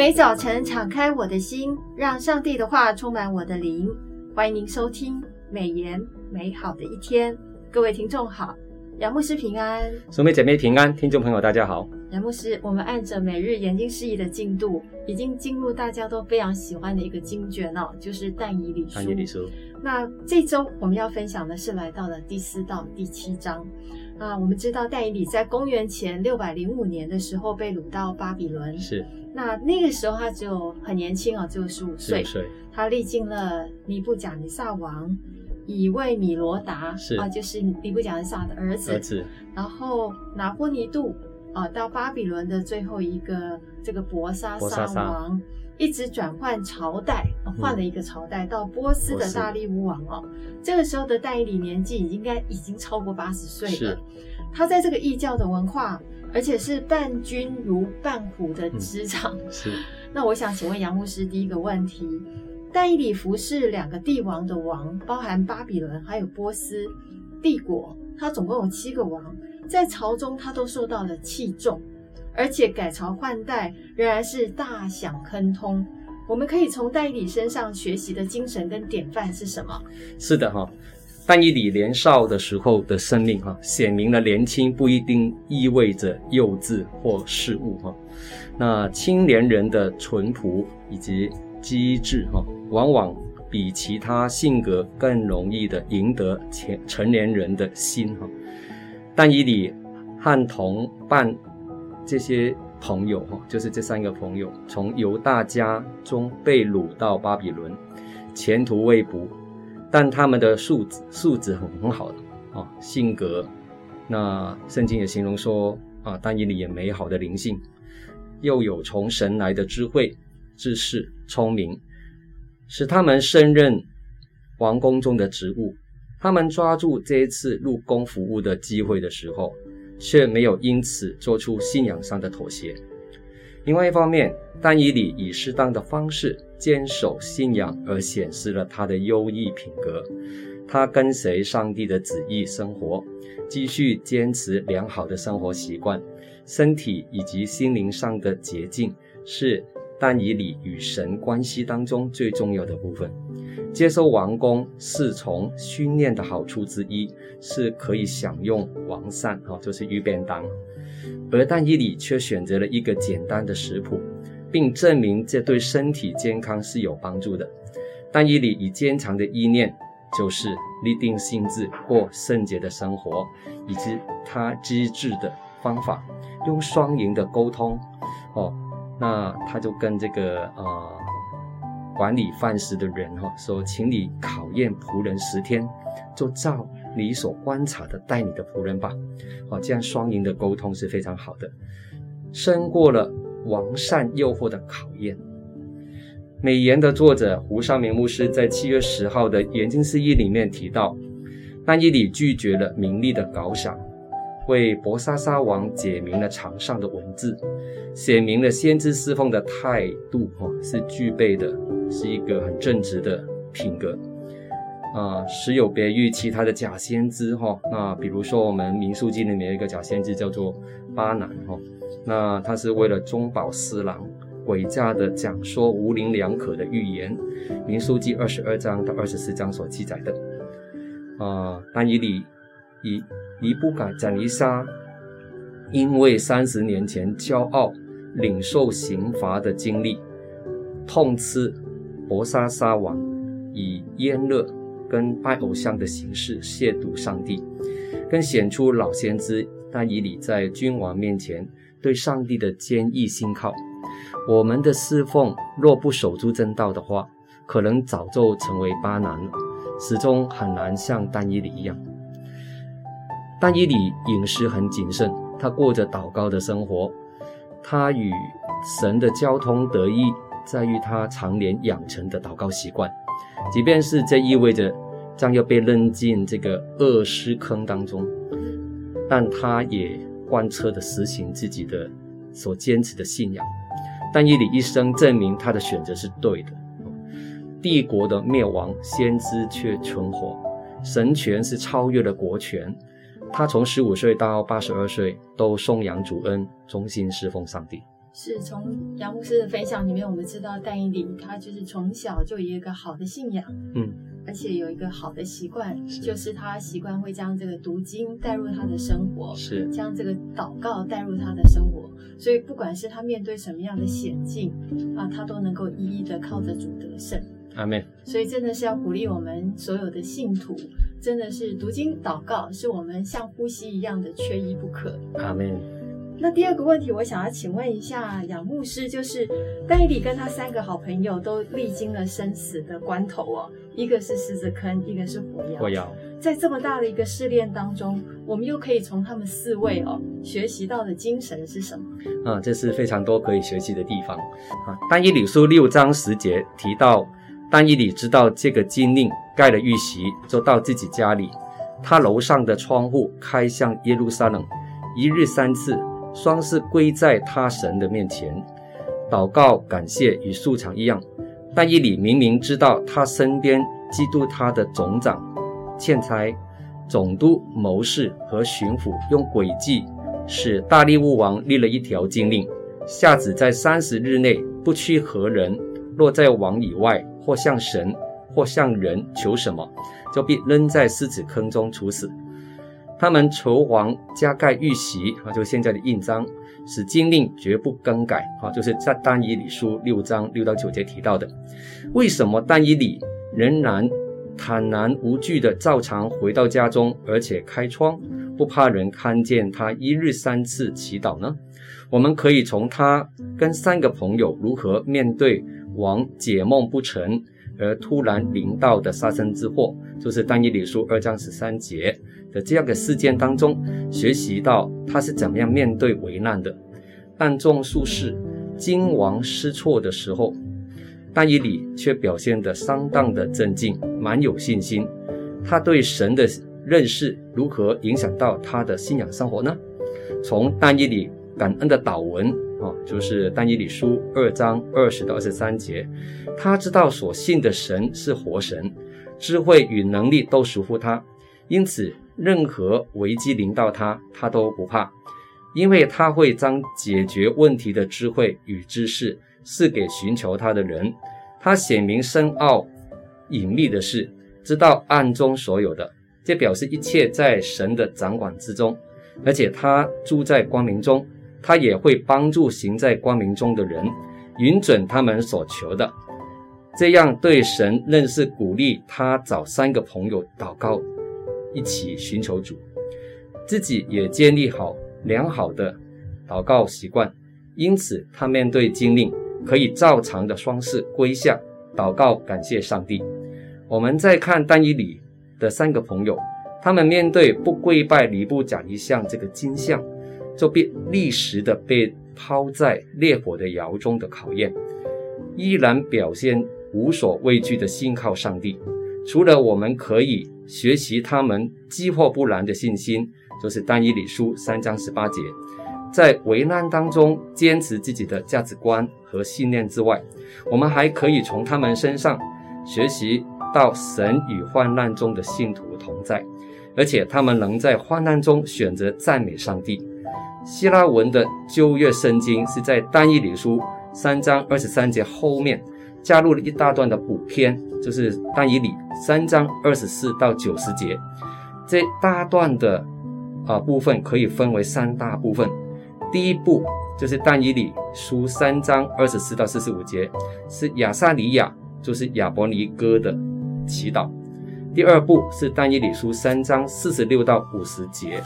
每早晨敞开我的心，让上帝的话充满我的灵。欢迎您收听美言美好的一天，各位听众好，杨牧师平安，兄妹姐妹平安，听众朋友大家好。杨牧师，我们按着每日研经释义的进度，已经进入大家都非常喜欢的一个经卷哦，就是但以理书。但以理书。那这周我们要分享的是来到了第四到第七章。啊，我们知道但以理在公元前六百零五年的时候被掳到巴比伦。是。那那个时候他只有很年轻啊，只有十五岁。岁。他历经了尼布甲尼撒王、以未米罗达，是啊，就是尼布甲尼撒的儿子。儿子。然后拿波尼度啊，到巴比伦的最后一个这个博沙沙王。一直转换朝代，换了一个朝代，嗯、到波斯的大利乌王哦。这个时候的戴伊里年纪应该已经超过八十岁了。他在这个异教的文化，而且是伴君如伴虎的职场。嗯、是。那我想请问杨牧师第一个问题：但以理服侍两个帝王的王，包含巴比伦还有波斯帝国，他总共有七个王，在朝中他都受到了器重。而且改朝换代仍然是大享亨通。我们可以从戴理身上学习的精神跟典范是什么？是的哈，但以理年少的时候的生命哈，显明了年轻不一定意味着幼稚或事物哈。那青年人的淳朴以及机智哈，往往比其他性格更容易的赢得成成年人的心哈。但以理和同伴。这些朋友哈，就是这三个朋友，从犹大家中被掳到巴比伦，前途未卜，但他们的素质素质很很好的啊，性格，那圣经也形容说啊，但以理也美好的灵性，又有从神来的智慧、知识、聪明，使他们胜任王宫中的职务。他们抓住这一次入宫服务的机会的时候。却没有因此做出信仰上的妥协。另外一方面，但以理以适当的方式坚守信仰，而显示了他的优异品格。他跟随上帝的旨意生活，继续坚持良好的生活习惯。身体以及心灵上的洁净是但以理与神关系当中最重要的部分。接收王宫侍从训练的好处之一，是可以享用王膳，哈，就是御便当。而但伊里却选择了一个简单的食谱，并证明这对身体健康是有帮助的。但伊里以坚强的意念，就是立定心志过圣洁的生活，以及他机智的方法，用双赢的沟通，哦，那他就跟这个呃。管理饭食的人哈说，请你考验仆人十天，就照你所观察的待你的仆人吧。好，这样双赢的沟通是非常好的，胜过了王善诱惑的考验。美言的作者胡尚明牧师在七月十号的研经释义里面提到，但以理拒绝了名利的搞赏，为伯沙沙王解明了场上的文字，写明了先知侍奉的态度哈是具备的。是一个很正直的品格，啊、实有别于其他的假先知哈。那比如说，我们民数记里面有一个假先知叫做巴南哈，那他是为了中饱私囊，诡诈的讲说无灵两可的预言。民数记二十二章到二十四章所记载的，啊、但以理以尼布甲尼撒，因为三十年前骄傲领受刑罚的经历，痛斥。伯沙沙王以宴乐跟拜偶像的形式亵渎上帝，更显出老先知但以理在君王面前对上帝的坚毅信靠。我们的侍奉若不守住正道的话，可能早就成为巴南了，始终很难像丹以理一样。但以理饮食很谨慎，他过着祷告的生活，他与神的交通得益。在于他常年养成的祷告习惯，即便是这意味着将要被扔进这个恶尸坑当中，但他也贯彻的实行自己的所坚持的信仰。但以理一生证明他的选择是对的。帝国的灭亡，先知却存活。神权是超越了国权。他从十五岁到八十二岁都颂扬主恩，忠心侍奉上帝。是从杨牧师的分享里面，我们知道但以理他就是从小就有一个好的信仰，嗯，而且有一个好的习惯，是就是他习惯会将这个读经带入他的生活，是将这个祷告带入他的生活，所以不管是他面对什么样的险境啊，他都能够一一的靠着主得胜。阿门。所以真的是要鼓励我们所有的信徒，真的是读经祷告是我们像呼吸一样的缺一不可。阿门。那第二个问题，我想要请问一下杨牧师，就是但以理跟他三个好朋友都历经了生死的关头哦，一个是狮子坑，一个是火窑。火窑。在这么大的一个试炼当中，我们又可以从他们四位哦学习到的精神是什么？啊，这是非常多可以学习的地方啊。但以理书六章十节提到，但以理知道这个禁令盖了玉席，就到自己家里，他楼上的窗户开向耶路撒冷，一日三次。双膝跪在他神的面前，祷告感谢，与素常一样。但以理明明知道他身边嫉妒他的总长、欠差、总督、谋士和巡抚用诡计，使大利乌王立了一条禁令：下旨在三十日内不屈何人，落在王以外，或向神，或向人求什么，就必扔在狮子坑中处死。他们求王加盖玉玺啊，就现在的印章，使禁令绝不更改啊，就是在但以理书六章六到九节提到的。为什么但以理仍然坦然无惧地照常回到家中，而且开窗，不怕人看见他一日三次祈祷呢？我们可以从他跟三个朋友如何面对王解梦不成而突然临到的杀身之祸，就是但以理书二章十三节。的这样的事件当中，学习到他是怎么样面对危难的。但众术士惊惶失措的时候，但以理却表现得相当的镇静，蛮有信心。他对神的认识如何影响到他的信仰生活呢？从但以理感恩的祷文啊，就是但以理书二章二十到二十三节，他知道所信的神是活神，智慧与能力都属乎他，因此。任何危机临到他，他都不怕，因为他会将解决问题的智慧与知识赐给寻求他的人。他显明深奥隐秘的事，知道暗中所有的，这表示一切在神的掌管之中。而且他住在光明中，他也会帮助行在光明中的人，允准他们所求的。这样对神认识鼓励他找三个朋友祷告。一起寻求主，自己也建立好良好的祷告习惯，因此他面对禁令可以照常的双膝跪下祷告，感谢上帝。我们再看但以里的三个朋友，他们面对不跪拜尼布甲尼撒这个金像，就被立时的被抛在烈火的窑中的考验，依然表现无所畏惧的信靠上帝。除了我们可以学习他们积祸不难的信心，就是单一礼书三章十八节，在危难当中坚持自己的价值观和信念之外，我们还可以从他们身上学习到神与患难中的信徒同在，而且他们能在患难中选择赞美上帝。希腊文的旧约圣经是在但以理书三章二十三节后面。加入了一大段的补篇，就是但以理三章二十四到九十节，这大段的啊、部分可以分为三大部分。第一部就是但以理书三章二十四到四十五节，是亚撒里亚，就是亚伯尼歌的祈祷。第二部是但以理书三章四十六到五十节，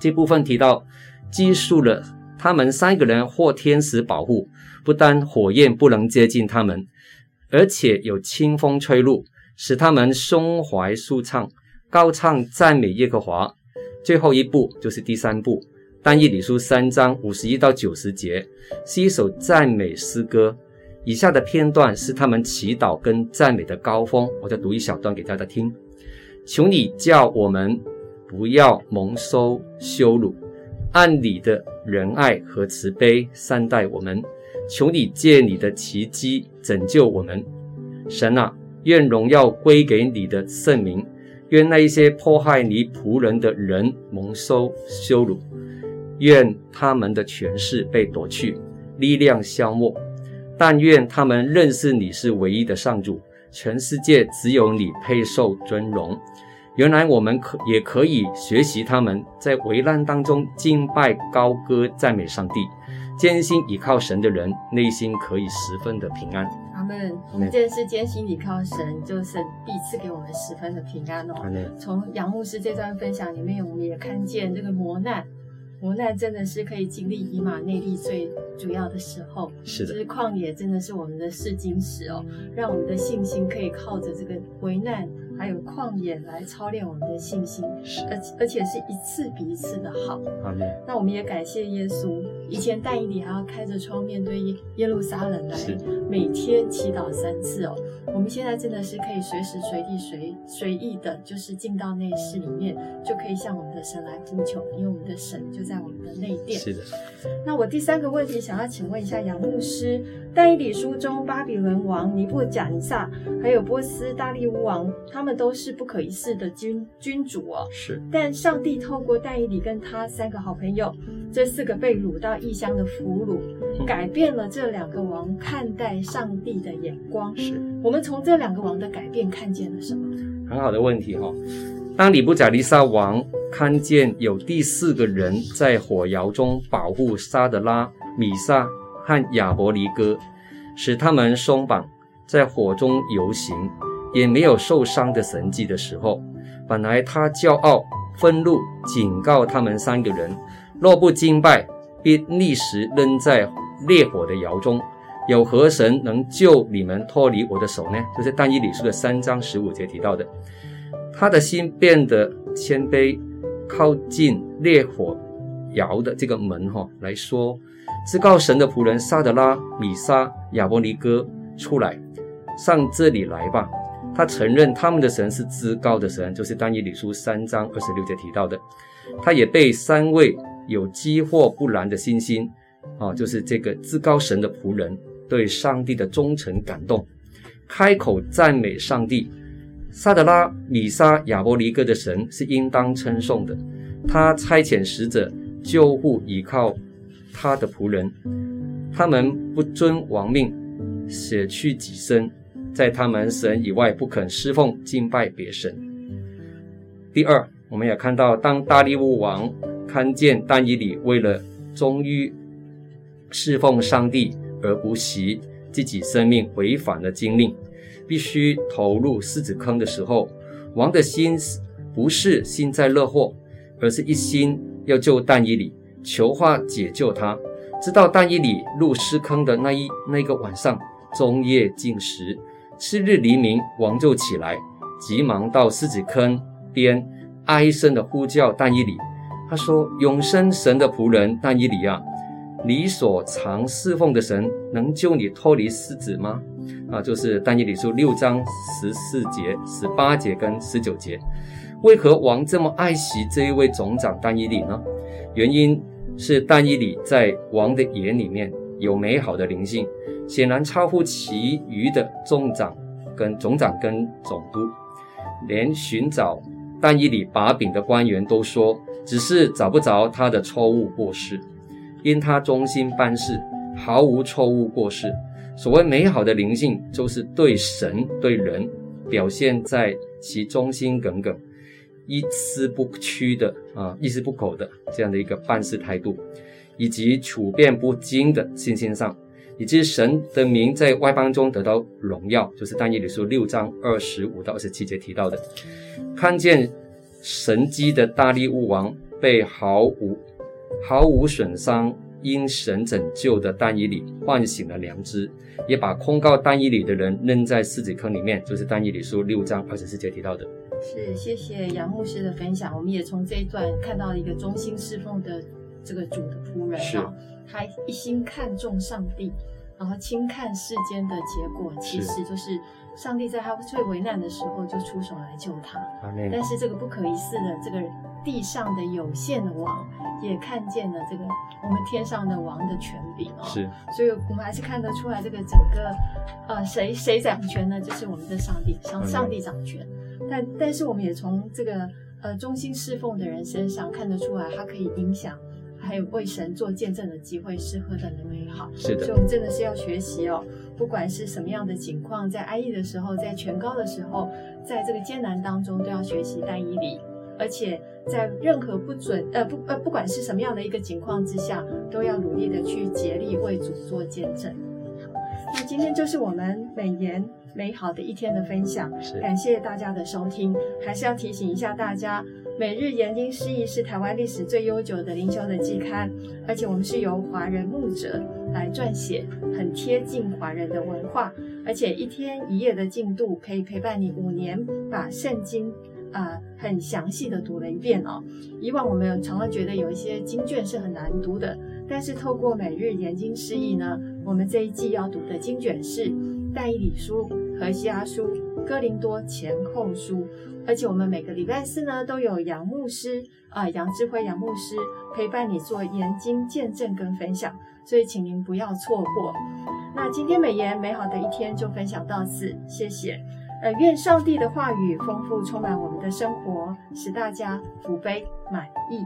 这部分提到记述了他们三个人获天使保护。不但火焰不能接近他们，而且有清风吹入，使他们胸怀舒畅，高唱赞美耶和华。最后一步就是第三步，但以理书三章五十一到九十节，是一首赞美诗歌。以下的片段是他们祈祷跟赞美的高峰，我再读一小段给大家听。求你叫我们不要蒙受羞辱，按你的仁爱和慈悲善待我们。求你借你的奇迹拯救我们，神啊，愿荣耀归给你的圣名，愿那一些迫害你仆人的人蒙受羞辱，愿他们的权势被夺去，力量消没。但愿他们认识你是唯一的上主，全世界只有你配受尊荣。原来我们可也可以学习他们在危难当中敬拜、高歌、赞美上帝。坚心倚靠神的人，内心可以十分的平安。阿门。真是坚心倚靠神，就是神必赐给我们十分的平安哦。从杨牧师这段分享里面，我们也看见这个磨难，磨难真的是可以经历以马内利最主要的时候。是的。就是旷野真的是我们的试金石哦，让我们的信心可以靠着这个危难。还有旷野来操练我们的信心，而而且是一次比一次的好。阿门。那我们也感谢耶稣。以前但以理还要开着窗面对耶耶路撒冷来，每天祈祷三次哦。我们现在真的是可以随时随地随随意的，就是进到内室里面，就可以向我们的神来呼求，因为我们的神就在我们的内殿。是的。那我第三个问题想要请问一下杨牧师，但以理书中巴比伦王尼布甲尼撒，还有波斯大利乌王，他们。都是不可一世的君君主哦，是。但上帝透过但以理跟他三个好朋友，这四个被掳到异乡的俘虏，嗯，改变了这两个王看待上帝的眼光。是。我们从这两个王的改变看见了什么？很好的问题哈，哦。当尼布甲尼撒王看见有第四个人在火窑中保护沙德拉、米沙和亚伯尼哥，使他们松绑在火中游行。也没有受伤的神迹的时候，本来他骄傲、愤怒，警告他们三个人：若不敬拜，并立时扔在烈火的窑中。有何神能救你们脱离我的手呢？就是但以理书的三章十五节提到的。他的心变得谦卑，靠近烈火窑的这个门哈来说：至高神的仆人萨德拉、米沙、亚伯尼歌出来，上这里来吧。他承认他们的神是至高的神，就是但以理书三章二十六节提到的。他也被三位有积或不然的信心，啊，就是这个至高神的仆人对上帝的忠诚感动，开口赞美上帝。沙得拉、米沙、亚伯尼歌的神是应当称颂的。他差遣使者救护倚靠他的仆人，他们不遵王命，舍去己身。在他们神以外不肯侍奉敬拜别神。第二，我们也看到，当大利乌王看见但以理为了忠于侍奉上帝而不惜自己生命违反了禁令，必须投入狮子坑的时候，王的心不是幸灾乐祸，而是一心要救但以理，求化解救他。直到但以理入狮坑的那一那个晚上，终夜进食。次日黎明，王就起来，急忙到狮子坑边，哀声的呼叫但以理。他说：“永生神的仆人但以理啊，你所常侍奉的神能救你脱离狮子吗？”啊，就是但以理书六章十四节、十八节跟十九节。为何王这么爱惜这一位总长但以理呢？原因是但以理在王的眼里面有美好的灵性。显然超乎其余的总长跟总长跟总督，连寻找但以理把柄的官员都说，只是找不着他的错误过失，因他忠心办事，毫无错误过失。所谓美好的灵性，就是对神对人表现在其忠心耿耿、一丝不屈的啊，一丝不苟的这样的一个办事态度，以及处变不惊的信心上。以及神的名在外邦中得到荣耀，就是但以理书六章二十五到二十七节提到的。看见神机的大力物王被毫无毫无损伤，因神拯救的但以理唤醒了良知，也把控告但以理的人扔在狮子坑里面，就是但以理书六章二十四节提到的。是，谢谢杨牧师的分享，我们也从这一段看到一个忠心侍奉的这个主的仆人啊。他一心看重上帝，然后轻看世间的结果，其实就是上帝在他最为难的时候就出手来救他。但是这个不可一世的这个地上的有限的王，也看见了这个我们天上的王的权柄啊。是，所以我们还是看得出来，这个整个呃谁谁掌权呢？就是我们的上帝，上上帝掌权。但但是我们也从这个呃忠心侍奉的人身上看得出来，他可以影响。还有为神做见证的机会是何等的美好。是的，所以我们真的是要学习哦，不管是什么样的情况，在安逸的时候，在全高的时候，在这个艰难当中，都要学习单一理，而且在任何不准呃不呃不管是什么样的一个情况之下，都要努力的去竭力为主做见证。那今天就是我们美言美好的一天的分享，感谢大家的收听。还是要提醒一下大家，每日研经释义是台湾历史最悠久的灵修的季刊，而且我们是由华人牧者来撰写，很贴近华人的文化，而且一天一夜的进度可以陪伴你五年，把圣经啊、呃、很详细的读了一遍哦。以往我们常常觉得有一些经卷是很难读的，但是透过每日研经释义呢，我们这一季要读的经卷是但以理书、和西阿书、哥林多前后书，而且我们每个礼拜四呢都有杨牧师啊、杨智慧杨牧师陪伴你做研经见证跟分享，所以请您不要错过。那今天美言美好的一天就分享到此，谢谢。呃，愿上帝的话语丰富充满我们的生活，使大家福杯满溢。